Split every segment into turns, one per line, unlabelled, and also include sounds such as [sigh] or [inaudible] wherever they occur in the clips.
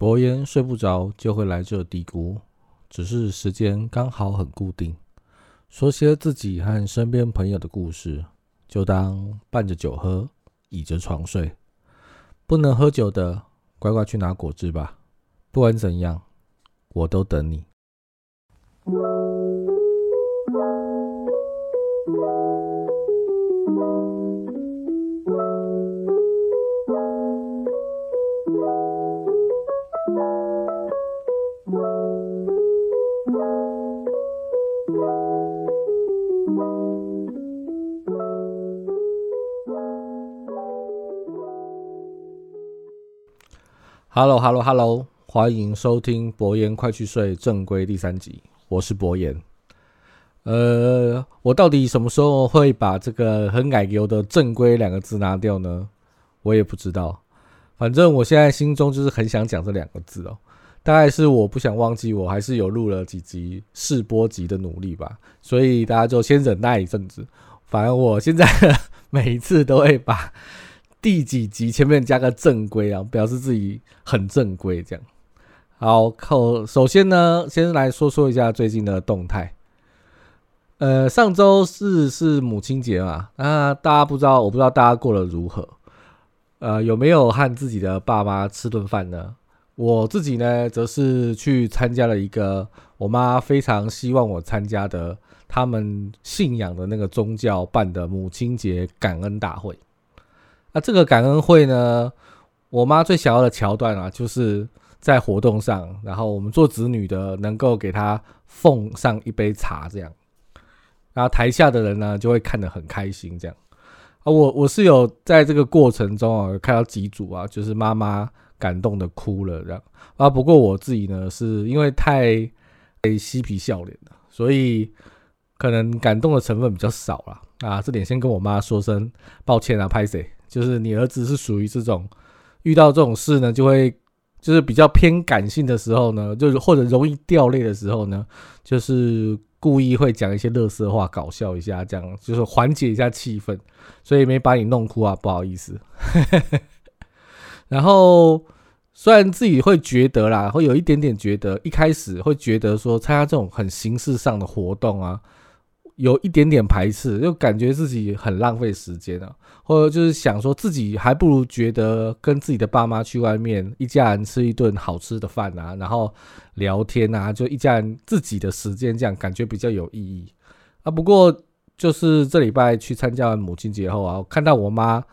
伯言睡不着就会来这嘀咕，只是时间刚好很固定。说些自己和身边朋友的故事，就当伴着酒喝，倚着床睡。不能喝酒的，乖乖去拿果汁吧。不管怎样，我都等你。Hello，Hello，Hello，欢迎收听博言快去睡正规第三集，我是博言。呃，我到底什么时候会把这个很矮油的“正规”两个字拿掉呢？我也不知道。反正我现在心中就是很想讲这两个字哦。大概是我不想忘记，我还是有录了几集试播集的努力吧。所以大家就先忍耐一阵子。反正我现在 [laughs] 每一次都会把。第几集前面加个正规啊，表示自己很正规这样。好，靠，首先呢，先来说说一下最近的动态。呃，上周四是母亲节嘛，那大家不知道，我不知道大家过得如何。呃，有没有和自己的爸妈吃顿饭呢？我自己呢，则是去参加了一个我妈非常希望我参加的，他们信仰的那个宗教办的母亲节感恩大会。那这个感恩会呢，我妈最想要的桥段啊，就是在活动上，然后我们做子女的能够给她奉上一杯茶，这样，然后台下的人呢就会看得很开心，这样。啊，我我是有在这个过程中啊看到几组啊，就是妈妈感动的哭了，这样。啊，不过我自己呢是因为太嬉皮笑脸了，所以可能感动的成分比较少了啊，这点先跟我妈说声抱歉啊，拍谁？就是你儿子是属于这种遇到这种事呢，就会就是比较偏感性的时候呢，就是或者容易掉泪的时候呢，就是故意会讲一些乐色话搞笑一下，这样就是缓解一下气氛，所以没把你弄哭啊，不好意思。[laughs] 然后虽然自己会觉得啦，会有一点点觉得，一开始会觉得说参加这种很形式上的活动啊。有一点点排斥，就感觉自己很浪费时间啊，或者就是想说自己还不如觉得跟自己的爸妈去外面一家人吃一顿好吃的饭啊，然后聊天啊，就一家人自己的时间这样感觉比较有意义啊。不过就是这礼拜去参加完母亲节后啊，看到我妈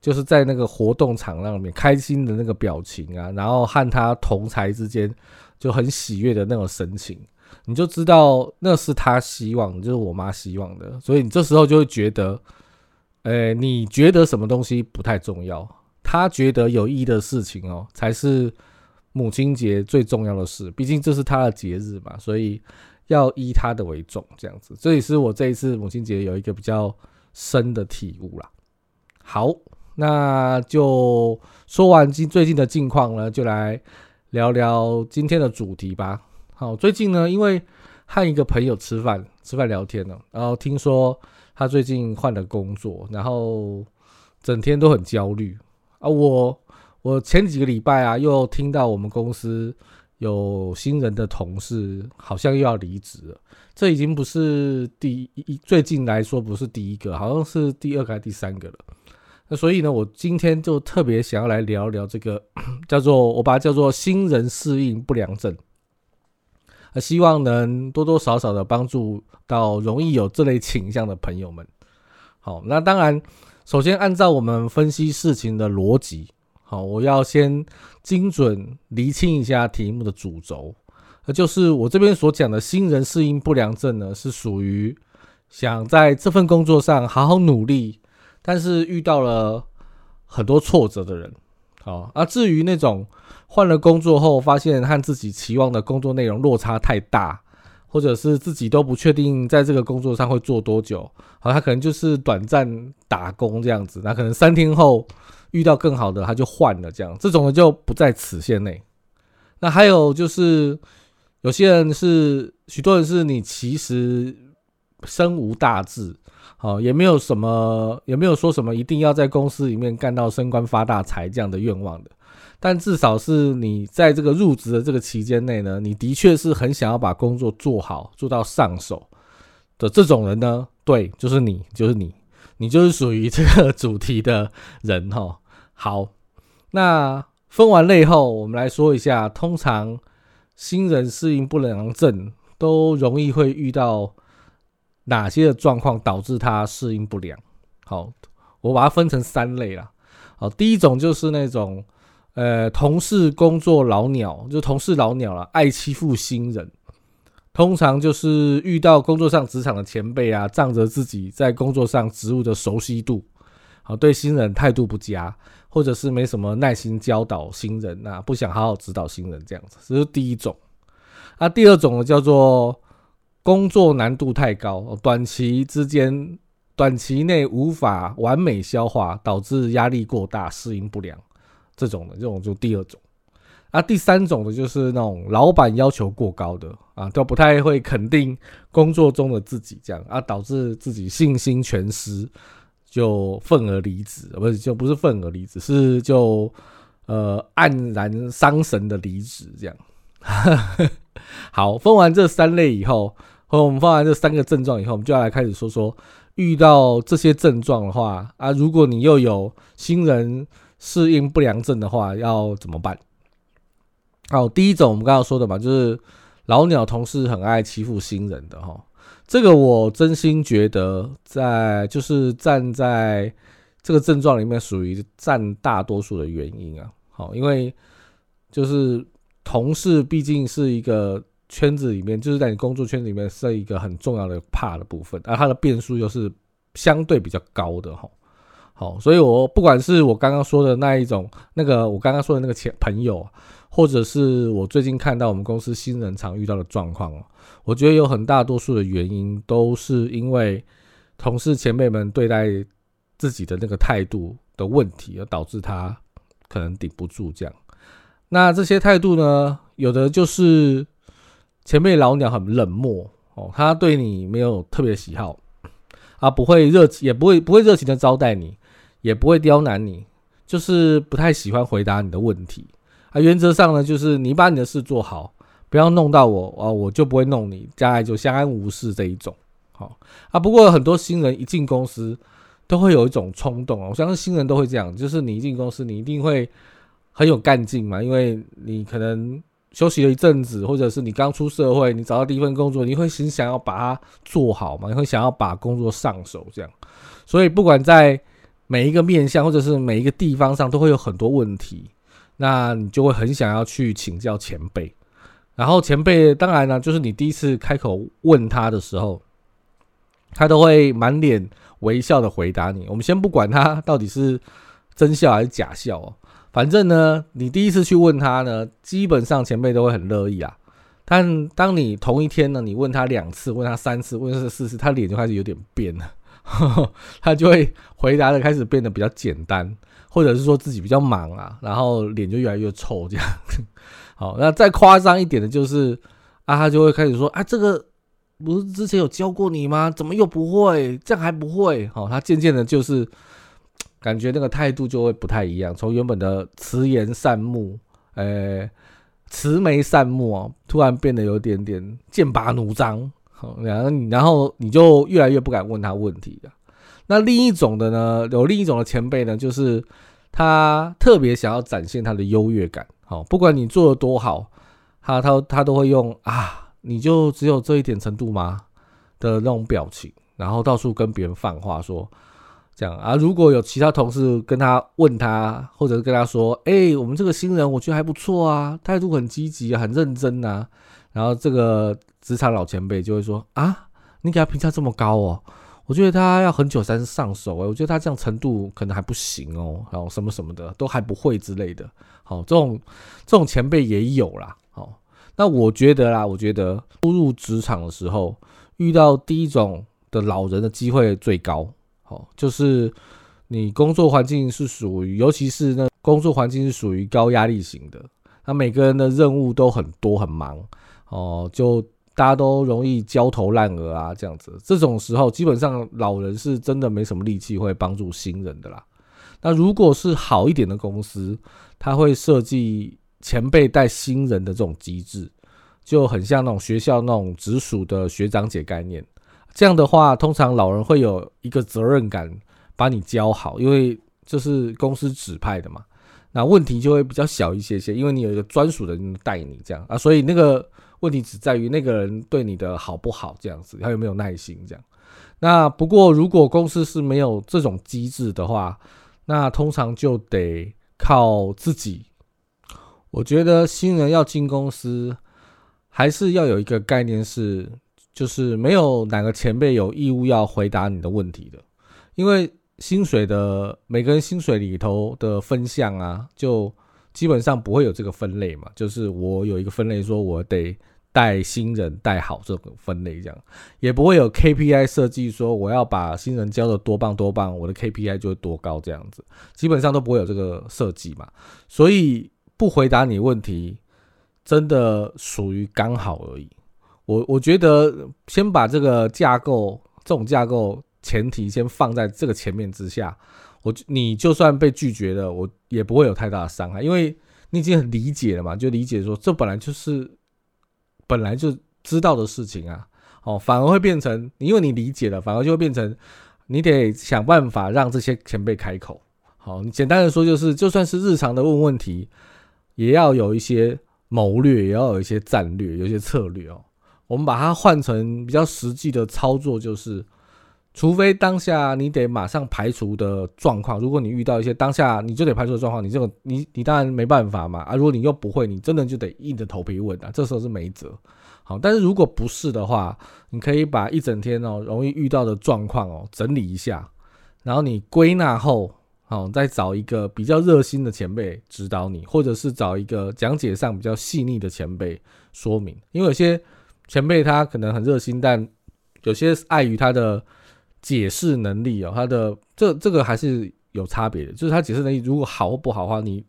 就是在那个活动场那里面开心的那个表情啊，然后和她同才之间就很喜悦的那种神情。你就知道那是他希望，就是我妈希望的，所以你这时候就会觉得，呃，你觉得什么东西不太重要，他觉得有意义的事情哦，才是母亲节最重要的事。毕竟这是他的节日嘛，所以要依他的为重，这样子。这也是我这一次母亲节有一个比较深的体悟啦。好，那就说完今最近的近况呢，就来聊聊今天的主题吧。好，最近呢，因为和一个朋友吃饭，吃饭聊天呢，然后听说他最近换了工作，然后整天都很焦虑啊。我我前几个礼拜啊，又听到我们公司有新人的同事好像又要离职了，这已经不是第一，最近来说不是第一个，好像是第二个还是第三个了。那所以呢，我今天就特别想要来聊聊这个 [coughs] 叫做我把它叫做新人适应不良症。啊希望能多多少少的帮助到容易有这类倾向的朋友们。好，那当然，首先按照我们分析事情的逻辑，好，我要先精准厘清一下题目的主轴，那就是我这边所讲的新人适应不良症呢，是属于想在这份工作上好好努力，但是遇到了很多挫折的人。好，而至于那种。换了工作后，发现和自己期望的工作内容落差太大，或者是自己都不确定在这个工作上会做多久，好，他可能就是短暂打工这样子，那可能三天后遇到更好的，他就换了这样，这种的就不在此限内。那还有就是有些人是，许多人是你其实身无大志，好，也没有什么，也没有说什么一定要在公司里面干到升官发大财这样的愿望的。但至少是你在这个入职的这个期间内呢，你的确是很想要把工作做好，做到上手的这种人呢，对，就是你，就是你，你就是属于这个主题的人哈。好，那分完类后，我们来说一下，通常新人适应不良症都容易会遇到哪些的状况导致他适应不良。好，我把它分成三类啦。好，第一种就是那种。呃，同事工作老鸟，就同事老鸟了，爱欺负新人。通常就是遇到工作上职场的前辈啊，仗着自己在工作上职务的熟悉度，好对新人态度不佳，或者是没什么耐心教导新人啊，不想好好指导新人这样子，这是第一种。那第二种呢，叫做工作难度太高，短期之间、短期内无法完美消化，导致压力过大，适应不良。这种的，这种就第二种，啊，第三种的就是那种老板要求过高的啊，都不太会肯定工作中的自己，这样啊，导致自己信心全失，就愤而离职，不是就不是愤而离职，是就呃黯然伤神的离职，这样。[laughs] 好，分完这三类以后，和我们分完这三个症状以后，我们就要来开始说说，遇到这些症状的话啊，如果你又有新人。适应不良症的话要怎么办？好，第一种我们刚刚说的嘛，就是老鸟同事很爱欺负新人的哈。这个我真心觉得，在就是站在这个症状里面，属于占大多数的原因啊。好，因为就是同事毕竟是一个圈子里面，就是在你工作圈子里面是一个很重要的怕的部分，而它的变数又是相对比较高的哈。好，所以我不管是我刚刚说的那一种，那个我刚刚说的那个前朋友，或者是我最近看到我们公司新人常遇到的状况哦，我觉得有很大多数的原因都是因为同事前辈们对待自己的那个态度的问题，而导致他可能顶不住这样。那这些态度呢，有的就是前辈老鸟很冷漠哦，他对你没有特别喜好，啊，不会热情，也不会不会热情的招待你。也不会刁难你，就是不太喜欢回答你的问题啊。原则上呢，就是你把你的事做好，不要弄到我啊，我就不会弄你，将来就相安无事这一种。好啊，不过很多新人一进公司都会有一种冲动啊，我相信新人都会这样，就是你一进公司，你一定会很有干劲嘛，因为你可能休息了一阵子，或者是你刚出社会，你找到第一份工作，你会心想要把它做好嘛，你会想要把工作上手这样，所以不管在每一个面向或者是每一个地方上都会有很多问题，那你就会很想要去请教前辈。然后前辈当然呢，就是你第一次开口问他的时候，他都会满脸微笑的回答你。我们先不管他到底是真笑还是假笑哦，反正呢，你第一次去问他呢，基本上前辈都会很乐意啊。但当你同一天呢，你问他两次，问他三次，问他四次，他脸就开始有点变了。呵 [laughs] 他就会回答的开始变得比较简单，或者是说自己比较忙啊，然后脸就越来越臭这样。好，那再夸张一点的就是啊，他就会开始说啊，这个不是之前有教过你吗？怎么又不会？这样还不会？好，他渐渐的就是感觉那个态度就会不太一样，从原本的慈颜善目，呃，慈眉善目啊，突然变得有点点剑拔弩张。然后你，然后你就越来越不敢问他问题了。那另一种的呢，有另一种的前辈呢，就是他特别想要展现他的优越感。好，不管你做的多好，他他他都会用啊，你就只有这一点程度吗的那种表情，然后到处跟别人放话说这样啊。如果有其他同事跟他问他，或者是跟他说，哎，我们这个新人我觉得还不错啊，态度很积极，很认真呐。然后这个。职场老前辈就会说啊，你给他评价这么高哦，我觉得他要很久才能上手哎，我觉得他这样程度可能还不行哦，然后什么什么的都还不会之类的。好，这种这种前辈也有啦。好，那我觉得啦，我觉得初入职场的时候遇到第一种的老人的机会最高。好，就是你工作环境是属于，尤其是那工作环境是属于高压力型的，那每个人的任务都很多很忙哦，就。大家都容易焦头烂额啊，这样子，这种时候基本上老人是真的没什么力气会帮助新人的啦。那如果是好一点的公司，他会设计前辈带新人的这种机制，就很像那种学校那种直属的学长姐概念。这样的话，通常老人会有一个责任感，把你教好，因为这是公司指派的嘛。那问题就会比较小一些些，因为你有一个专属的人带你这样啊，所以那个问题只在于那个人对你的好不好这样子，他有没有耐心这样。那不过如果公司是没有这种机制的话，那通常就得靠自己。我觉得新人要进公司，还是要有一个概念是。就是没有哪个前辈有义务要回答你的问题的，因为薪水的每个人薪水里头的分项啊，就基本上不会有这个分类嘛。就是我有一个分类，说我得带新人带好这个分类，这样也不会有 KPI 设计，说我要把新人教的多棒多棒，我的 KPI 就会多高这样子，基本上都不会有这个设计嘛。所以不回答你问题，真的属于刚好而已。我我觉得先把这个架构，这种架构前提先放在这个前面之下，我你就算被拒绝了，我也不会有太大的伤害，因为你已经很理解了嘛，就理解说这本来就是本来就知道的事情啊，哦，反而会变成，因为你理解了，反而就会变成你得想办法让这些前辈开口。好，你简单的说就是，就算是日常的问问题，也要有一些谋略，也要有一些战略，有一些策略哦。我们把它换成比较实际的操作，就是，除非当下你得马上排除的状况，如果你遇到一些当下你就得排除的状况，你这个你你当然没办法嘛啊！如果你又不会，你真的就得硬着头皮问啊，这时候是没辙。好，但是如果不是的话，你可以把一整天哦容易遇到的状况哦整理一下，然后你归纳后，好再找一个比较热心的前辈指导你，或者是找一个讲解上比较细腻的前辈说明，因为有些。前辈他可能很热心，但有些碍于他的解释能力哦，他的这这个还是有差别的。就是他解释能力如果好或不好的话，你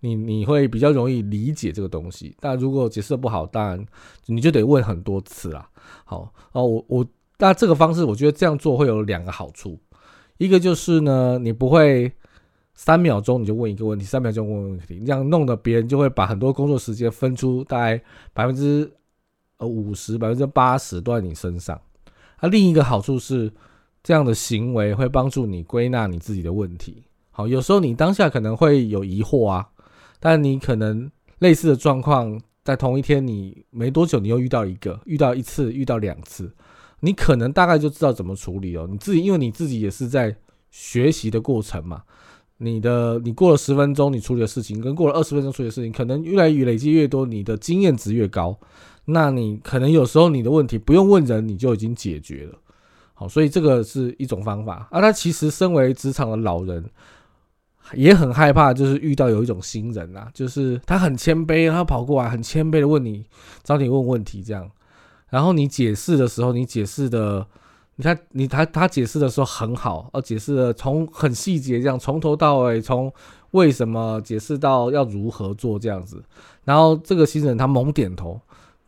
你你会比较容易理解这个东西。但如果解释的不好，当然你就得问很多次啦。好哦，我我那这个方式，我觉得这样做会有两个好处。一个就是呢，你不会三秒钟你就问一个问题，三秒钟问问题，这样弄得别人就会把很多工作时间分出大概百分之。呃，五十百分之八十都在你身上。那另一个好处是，这样的行为会帮助你归纳你自己的问题。好，有时候你当下可能会有疑惑啊，但你可能类似的状况在同一天你没多久，你又遇到一个，遇到一次，遇到两次，你可能大概就知道怎么处理哦。你自己因为你自己也是在学习的过程嘛，你的你过了十分钟你处理的事情，跟过了二十分钟处理的事情，可能越来越累积越多，你的经验值越高。那你可能有时候你的问题不用问人，你就已经解决了。好，所以这个是一种方法啊。他其实身为职场的老人，也很害怕，就是遇到有一种新人啊，就是他很谦卑，他跑过来很谦卑的问你，找你问问题这样。然后你解释的时候，你解释的，你看你他他解释的时候很好，而解释的从很细节这样，从头到尾，从为什么解释到要如何做这样子。然后这个新人他猛点头。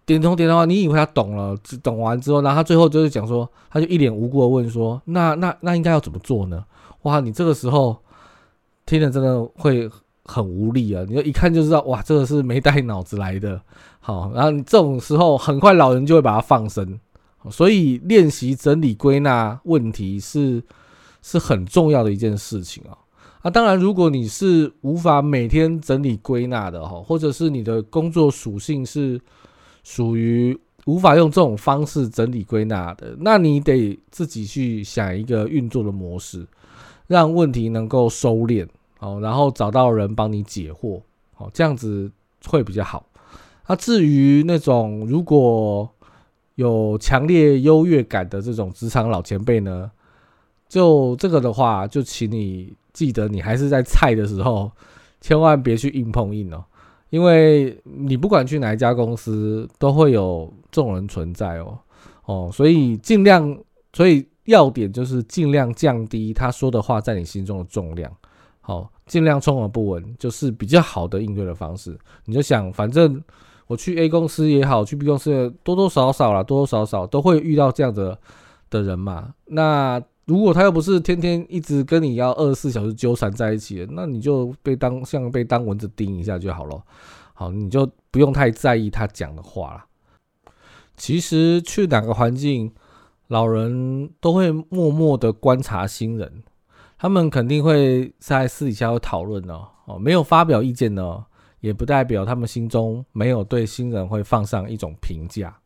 点头点头，你以为他懂了？懂完之后，然后他最后就是讲说，他就一脸无辜的问说：“那那那应该要怎么做呢？”哇，你这个时候听了真的会很无力啊！你就一看就知道，哇，这个是没带脑子来的。好，然后你这种时候，很快老人就会把它放生。所以练习整理归纳问题是是很重要的一件事情啊。啊，当然，如果你是无法每天整理归纳的哈，或者是你的工作属性是。属于无法用这种方式整理归纳的，那你得自己去想一个运作的模式，让问题能够收敛，哦，然后找到人帮你解惑，哦，这样子会比较好。那至于那种如果有强烈优越感的这种职场老前辈呢，就这个的话，就请你记得，你还是在菜的时候，千万别去硬碰硬哦。因为你不管去哪一家公司，都会有这种人存在哦，哦，所以尽量，所以要点就是尽量降低他说的话在你心中的重量，好，尽量充耳不闻，就是比较好的应对的方式。你就想，反正我去 A 公司也好，去 B 公司，多多少少啦，多多少少都会遇到这样的的人嘛。那如果他又不是天天一直跟你要二十四小时纠缠在一起，那你就被当像被当蚊子叮一下就好了。好，你就不用太在意他讲的话了。其实去哪个环境，老人都会默默的观察新人，他们肯定会在私底下会讨论哦。哦，没有发表意见呢，也不代表他们心中没有对新人会放上一种评价。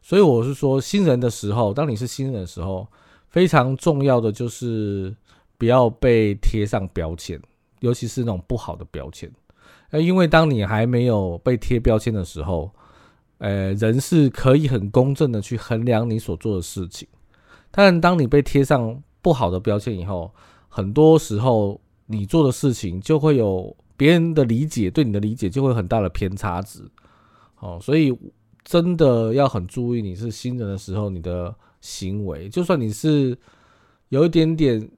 所以我是说，新人的时候，当你是新人的时候。非常重要的就是不要被贴上标签，尤其是那种不好的标签。呃，因为当你还没有被贴标签的时候，呃，人是可以很公正的去衡量你所做的事情。但当你被贴上不好的标签以后，很多时候你做的事情就会有别人的理解，对你的理解就会很大的偏差值。哦，所以真的要很注意，你是新人的时候，你的。行为，就算你是有一点点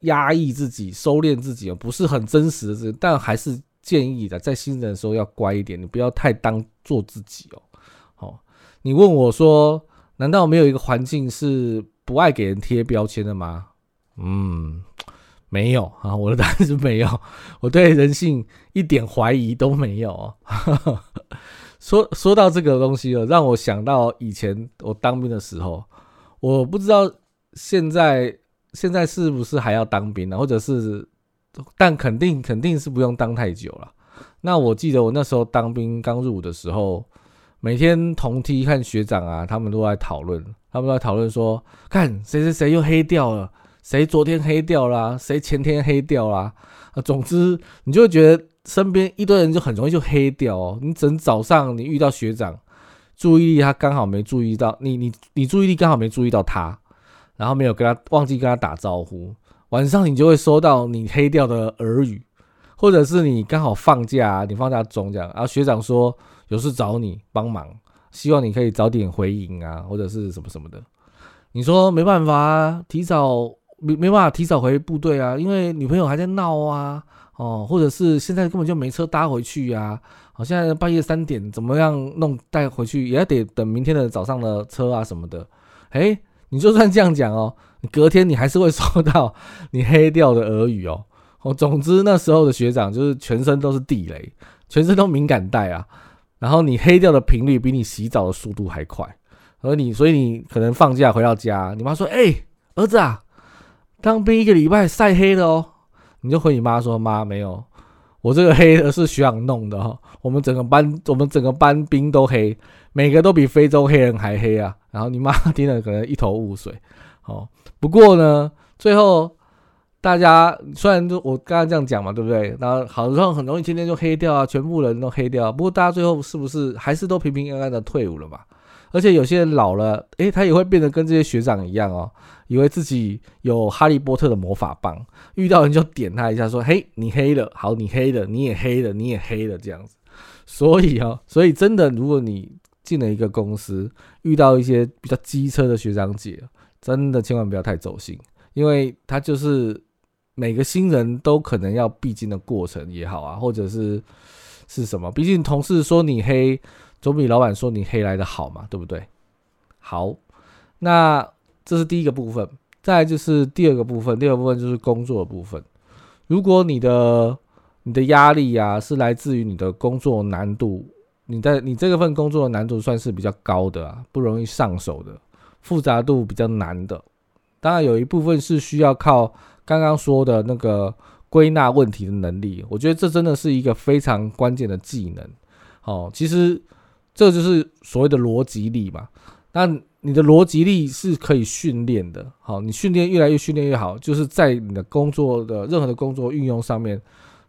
压抑自己、收敛自己不是很真实的，但还是建议的，在新人的时候要乖一点，你不要太当做自己哦。好，你问我说，难道没有一个环境是不爱给人贴标签的吗？嗯，没有啊，我的答案是没有，[laughs] 我对人性一点怀疑都没有。[laughs] 说说到这个东西了，让我想到以前我当兵的时候。我不知道现在现在是不是还要当兵呢？或者是，但肯定肯定是不用当太久了。那我记得我那时候当兵刚入伍的时候，每天同梯看学长啊，他们都在讨论，他们都在讨论说，看谁谁谁又黑掉了，谁昨天黑掉了，谁前天黑掉了。啊，总之你就会觉得身边一堆人就很容易就黑掉哦。你整早上你遇到学长。注意力他刚好没注意到你，你你注意力刚好没注意到他，然后没有跟他忘记跟他打招呼。晚上你就会收到你黑掉的耳语，或者是你刚好放假，你放假中这样，然后学长说有事找你帮忙，希望你可以早点回营啊，或者是什么什么的。你说没办法，提早没没办法提早回部队啊，因为女朋友还在闹啊，哦，或者是现在根本就没车搭回去呀。好，现在半夜三点，怎么样弄带回去，也要得等明天的早上的车啊什么的。哎，你就算这样讲哦，你隔天你还是会收到 [laughs] 你黑掉的耳语哦。哦，总之那时候的学长就是全身都是地雷，全身都敏感带啊。然后你黑掉的频率比你洗澡的速度还快，而你所以你可能放假回到家，你妈说：“哎，儿子啊，当兵一个礼拜晒黑了哦。”你就回你妈说：“妈，没有。”我这个黑的是学长弄的哈，我们整个班，我们整个班兵都黑，每个都比非洲黑人还黑啊。然后你妈听了可能一头雾水。哦，不过呢，最后大家虽然就我刚刚这样讲嘛，对不对？然后好像很容易今天就黑掉啊，全部人都黑掉。不过大家最后是不是还是都平平安安的退伍了嘛？而且有些人老了，诶，他也会变得跟这些学长一样哦。以为自己有哈利波特的魔法棒，遇到人就点他一下，说：“嘿，你黑了，好，你黑了，你也黑了，你也黑了。”这样子。所以啊，所以真的，如果你进了一个公司，遇到一些比较机车的学长姐，真的千万不要太走心，因为他就是每个新人都可能要必经的过程也好啊，或者是是什么？毕竟同事说你黑，总比老板说你黑来的好嘛，对不对？好，那。这是第一个部分，再就是第二个部分，第二个部分就是工作的部分。如果你的你的压力呀是来自于你的工作难度，你在你这个份工作的难度算是比较高的啊，不容易上手的，复杂度比较难的。当然有一部分是需要靠刚刚说的那个归纳问题的能力，我觉得这真的是一个非常关键的技能。哦，其实这就是所谓的逻辑力嘛。那你的逻辑力是可以训练的，好，你训练越来越训练越好，就是在你的工作的任何的工作运用上面，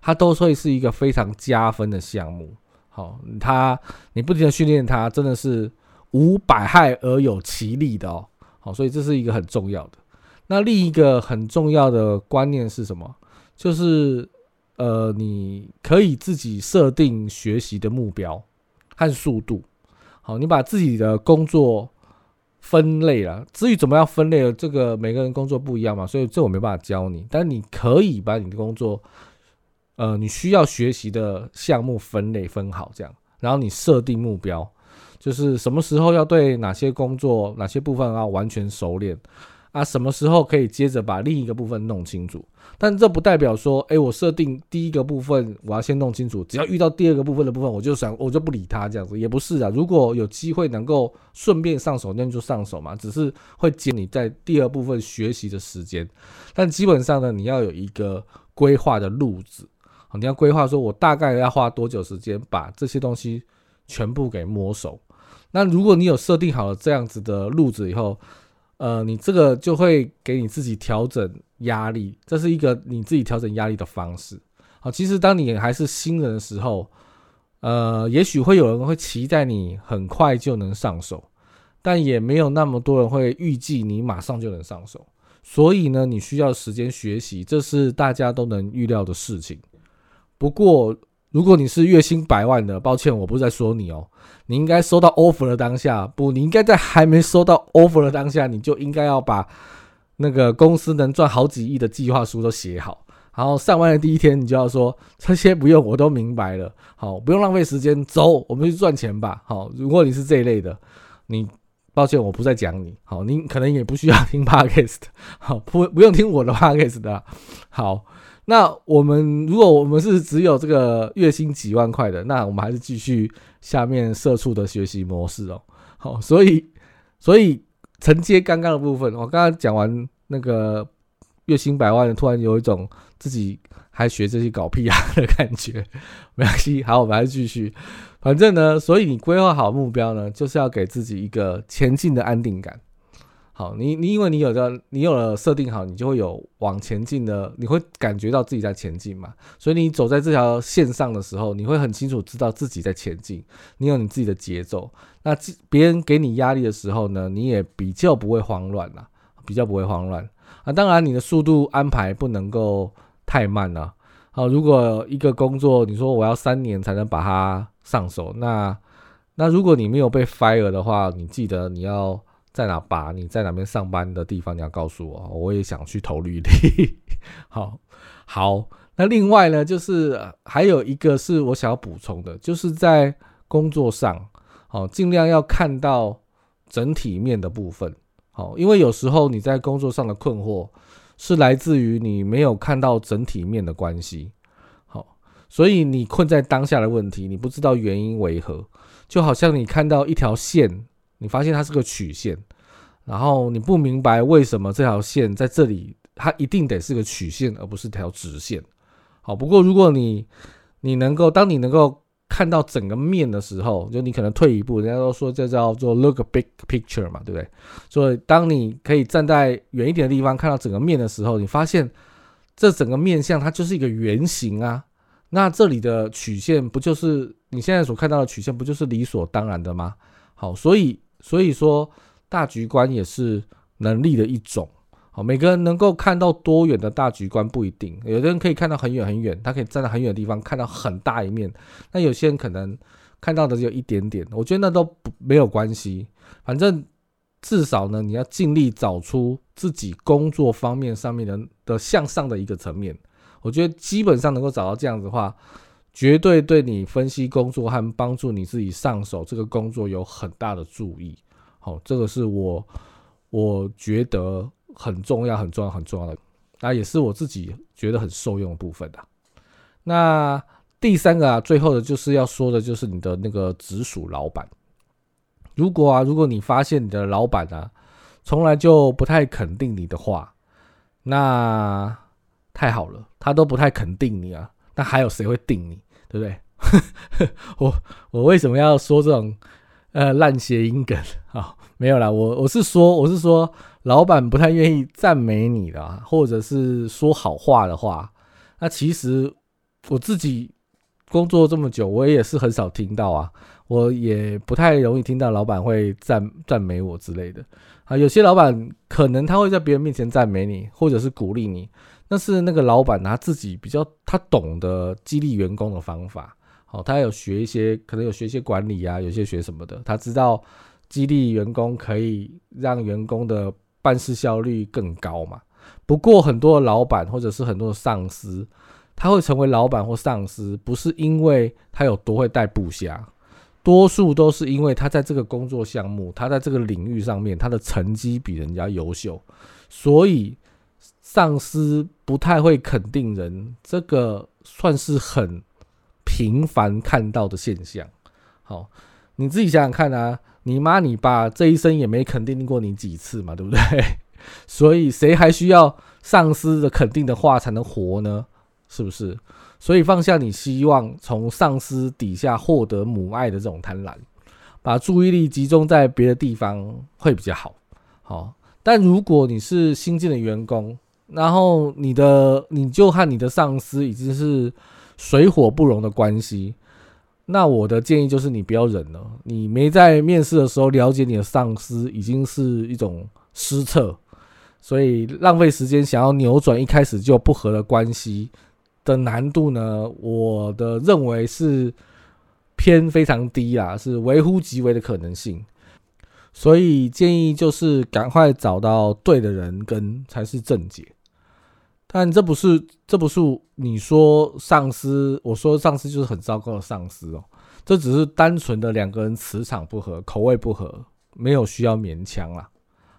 它都会是一个非常加分的项目。好，它你不停的训练它，真的是无百害而有其利的哦。好，所以这是一个很重要的。那另一个很重要的观念是什么？就是呃，你可以自己设定学习的目标和速度。好，你把自己的工作。分类了，至于怎么样分类，这个每个人工作不一样嘛，所以这我没办法教你。但你可以把你的工作，呃，你需要学习的项目分类分好，这样，然后你设定目标，就是什么时候要对哪些工作、哪些部分要完全熟练，啊，什么时候可以接着把另一个部分弄清楚？但这不代表说，哎，我设定第一个部分我要先弄清楚，只要遇到第二个部分的部分，我就想我就不理他这样子，也不是啊。如果有机会能够顺便上手，那就上手嘛，只是会减你在第二部分学习的时间。但基本上呢，你要有一个规划的路子，你要规划说我大概要花多久时间把这些东西全部给摸熟。那如果你有设定好了这样子的路子以后，呃，你这个就会给你自己调整压力，这是一个你自己调整压力的方式。好，其实当你还是新人的时候，呃，也许会有人会期待你很快就能上手，但也没有那么多人会预计你马上就能上手。所以呢，你需要时间学习，这是大家都能预料的事情。不过，如果你是月薪百万的，抱歉，我不是在说你哦。你应该收到 offer 的当下，不，你应该在还没收到 offer 的当下，你就应该要把那个公司能赚好几亿的计划书都写好。然后上班的第一天，你就要说这些不用，我都明白了。好，不用浪费时间，走，我们去赚钱吧。好，如果你是这一类的，你抱歉，我不再讲你。好，你可能也不需要听 [laughs] podcast。好，不不用听我的 podcast 的。好。那我们如果我们是只有这个月薪几万块的，那我们还是继续下面社畜的学习模式哦。好，所以 [laughs] 所以承接刚刚的部分，我刚刚讲完那个月薪百万，突然有一种自己还学这些搞屁啊的感觉。[laughs] 没关系，好，我们还是继续。反正呢，所以你规划好目标呢，就是要给自己一个前进的安定感。好，你你因为你有的你有了设定好，你就会有往前进的，你会感觉到自己在前进嘛。所以你走在这条线上的时候，你会很清楚知道自己在前进，你有你自己的节奏。那别人给你压力的时候呢，你也比较不会慌乱啦，比较不会慌乱啊。当然，你的速度安排不能够太慢了。好，如果一个工作你说我要三年才能把它上手，那那如果你没有被 fire 的话，你记得你要。在哪把你在哪边上班的地方，你要告诉我，我也想去投履历。[laughs] 好，好，那另外呢，就是还有一个是我想要补充的，就是在工作上，好，尽量要看到整体面的部分。好，因为有时候你在工作上的困惑是来自于你没有看到整体面的关系。好，所以你困在当下的问题，你不知道原因为何，就好像你看到一条线。你发现它是个曲线，然后你不明白为什么这条线在这里，它一定得是个曲线，而不是条直线。好，不过如果你你能够，当你能够看到整个面的时候，就你可能退一步，人家都说这叫做 look a big picture 嘛，对不对？所以当你可以站在远一点的地方看到整个面的时候，你发现这整个面相它就是一个圆形啊，那这里的曲线不就是你现在所看到的曲线，不就是理所当然的吗？好，所以。所以说，大局观也是能力的一种。好，每个人能够看到多远的大局观不一定，有的人可以看到很远很远，他可以站在很远的地方看到很大一面。那有些人可能看到的只有一点点。我觉得那都不没有关系，反正至少呢，你要尽力找出自己工作方面上面的的向上的一个层面。我觉得基本上能够找到这样子的话。绝对对你分析工作和帮助你自己上手这个工作有很大的注意。好，这个是我我觉得很重要、很重要、很重要的，那也是我自己觉得很受用的部分的。那第三个啊，最后的就是要说的就是你的那个直属老板。如果啊，如果你发现你的老板啊，从来就不太肯定你的话，那太好了，他都不太肯定你啊，那还有谁会定你？对不对？[laughs] 我我为什么要说这种呃烂谐音梗 [laughs] 啊？没有啦，我我是说我是说，老板不太愿意赞美你的，或者是说好话的话，那其实我自己工作这么久，我也是很少听到啊，我也不太容易听到老板会赞赞美我之类的啊。有些老板可能他会在别人面前赞美你，或者是鼓励你。那是那个老板他自己比较他懂得激励员工的方法，好，他有学一些，可能有学一些管理啊，有些学什么的，他知道激励员工可以让员工的办事效率更高嘛。不过很多的老板或者是很多的上司，他会成为老板或上司，不是因为他有多会带部下，多数都是因为他在这个工作项目，他在这个领域上面，他的成绩比人家优秀，所以上司不太会肯定人，这个算是很频繁看到的现象。好，你自己想想看啊，你妈你爸这一生也没肯定过你几次嘛，对不对？[laughs] 所以谁还需要上司的肯定的话才能活呢？是不是？所以放下你希望从上司底下获得母爱的这种贪婪，把注意力集中在别的地方会比较好。好，但如果你是新进的员工，然后你的你就和你的上司已经是水火不容的关系，那我的建议就是你不要忍了。你没在面试的时候了解你的上司，已经是一种失策。所以浪费时间想要扭转一开始就不和的关系的难度呢？我的认为是偏非常低啊，是微乎其微的可能性。所以建议就是赶快找到对的人跟才是正解。但这不是这不是你说上司，我说上司就是很糟糕的上司哦。这只是单纯的两个人磁场不合、口味不合，没有需要勉强啦。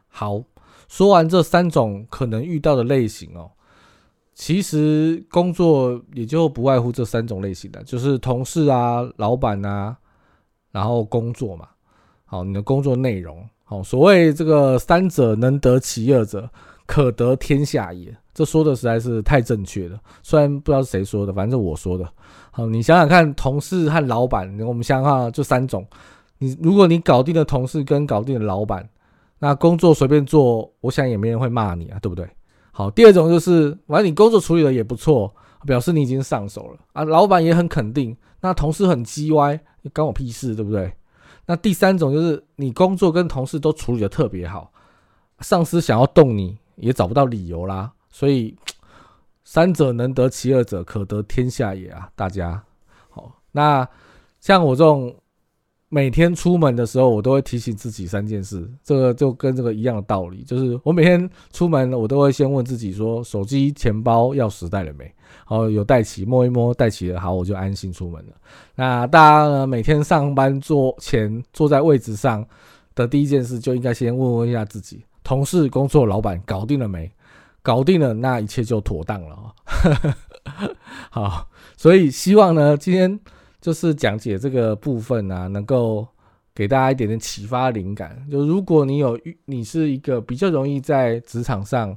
好。说完这三种可能遇到的类型哦，其实工作也就不外乎这三种类型的，就是同事啊、老板啊，然后工作嘛。好，你的工作内容，好，所谓这个三者能得其二者，可得天下也。这说的实在是太正确了，虽然不知道是谁说的，反正我说的。好，你想想看，同事和老板，我们想想看就三种，你如果你搞定了同事跟搞定了老板。那工作随便做，我想也没人会骂你啊，对不对？好，第二种就是，反正你工作处理的也不错，表示你已经上手了啊，老板也很肯定，那同事很叽歪，关我屁事，对不对？那第三种就是，你工作跟同事都处理的特别好，上司想要动你也找不到理由啦，所以三者能得其二者，可得天下也啊，大家好。那像我这种。每天出门的时候，我都会提醒自己三件事，这个就跟这个一样的道理，就是我每天出门，我都会先问自己说：手机、钱包、钥匙带了没？好，有带齐，摸一摸，带齐了，好，我就安心出门了。那大家呢，每天上班坐前坐在位置上的第一件事，就应该先问问一下自己：同事、工作、老板搞定了没？搞定了，那一切就妥当了。[laughs] 好，所以希望呢，今天。就是讲解这个部分啊，能够给大家一点点启发灵感。就如果你有你是一个比较容易在职场上，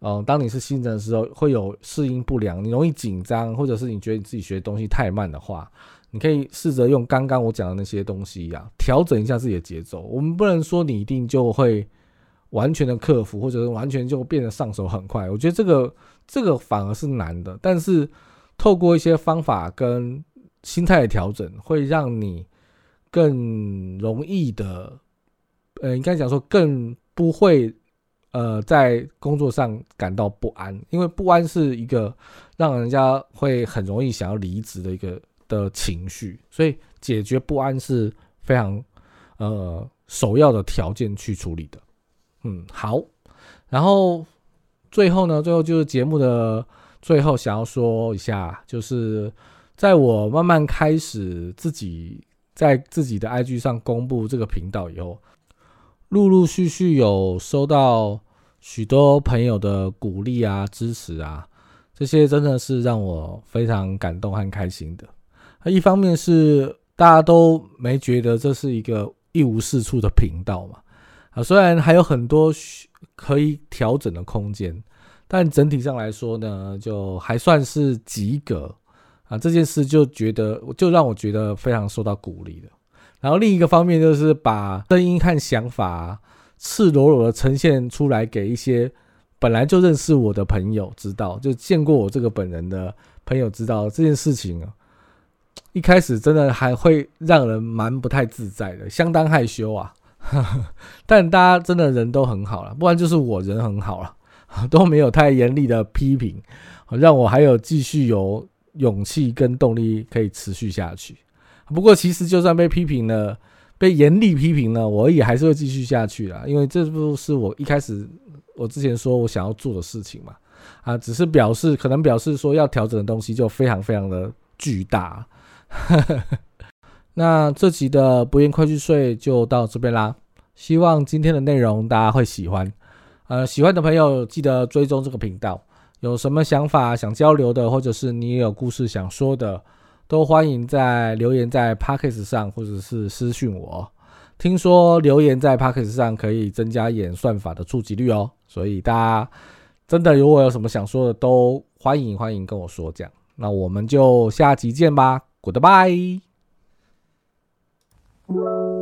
嗯，当你是新人的时候会有适应不良，你容易紧张，或者是你觉得你自己学东西太慢的话，你可以试着用刚刚我讲的那些东西呀，调整一下自己的节奏。我们不能说你一定就会完全的克服，或者是完全就变得上手很快。我觉得这个这个反而是难的。但是透过一些方法跟心态的调整会让你更容易的，呃，应该讲说更不会，呃，在工作上感到不安，因为不安是一个让人家会很容易想要离职的一个的情绪，所以解决不安是非常呃首要的条件去处理的。嗯，好，然后最后呢，最后就是节目的最后想要说一下，就是。在我慢慢开始自己在自己的 IG 上公布这个频道以后，陆陆续续有收到许多朋友的鼓励啊、支持啊，这些真的是让我非常感动和开心的。一方面是大家都没觉得这是一个一无是处的频道嘛，啊，虽然还有很多可以调整的空间，但整体上来说呢，就还算是及格。啊，这件事就觉得，就让我觉得非常受到鼓励的。然后另一个方面就是把声音和想法赤裸裸的呈现出来，给一些本来就认识我的朋友知道，就见过我这个本人的朋友知道这件事情啊。一开始真的还会让人蛮不太自在的，相当害羞啊。[laughs] 但大家真的人都很好了，不然就是我人很好了，[laughs] 都没有太严厉的批评，让我还有继续有。勇气跟动力可以持续下去。不过，其实就算被批评了，被严厉批评了，我也还是会继续下去啦。因为这不是我一开始我之前说我想要做的事情嘛。啊，只是表示可能表示说要调整的东西就非常非常的巨大。那这集的不言快去睡就到这边啦，希望今天的内容大家会喜欢。呃，喜欢的朋友记得追踪这个频道。有什么想法想交流的，或者是你也有故事想说的，都欢迎在留言在 p o c k e t 上，或者是私讯我。听说留言在 p o c k e t 上可以增加演算法的触及率哦，所以大家真的如果有什么想说的，都欢迎欢迎跟我说讲。那我们就下集见吧，Goodbye。Música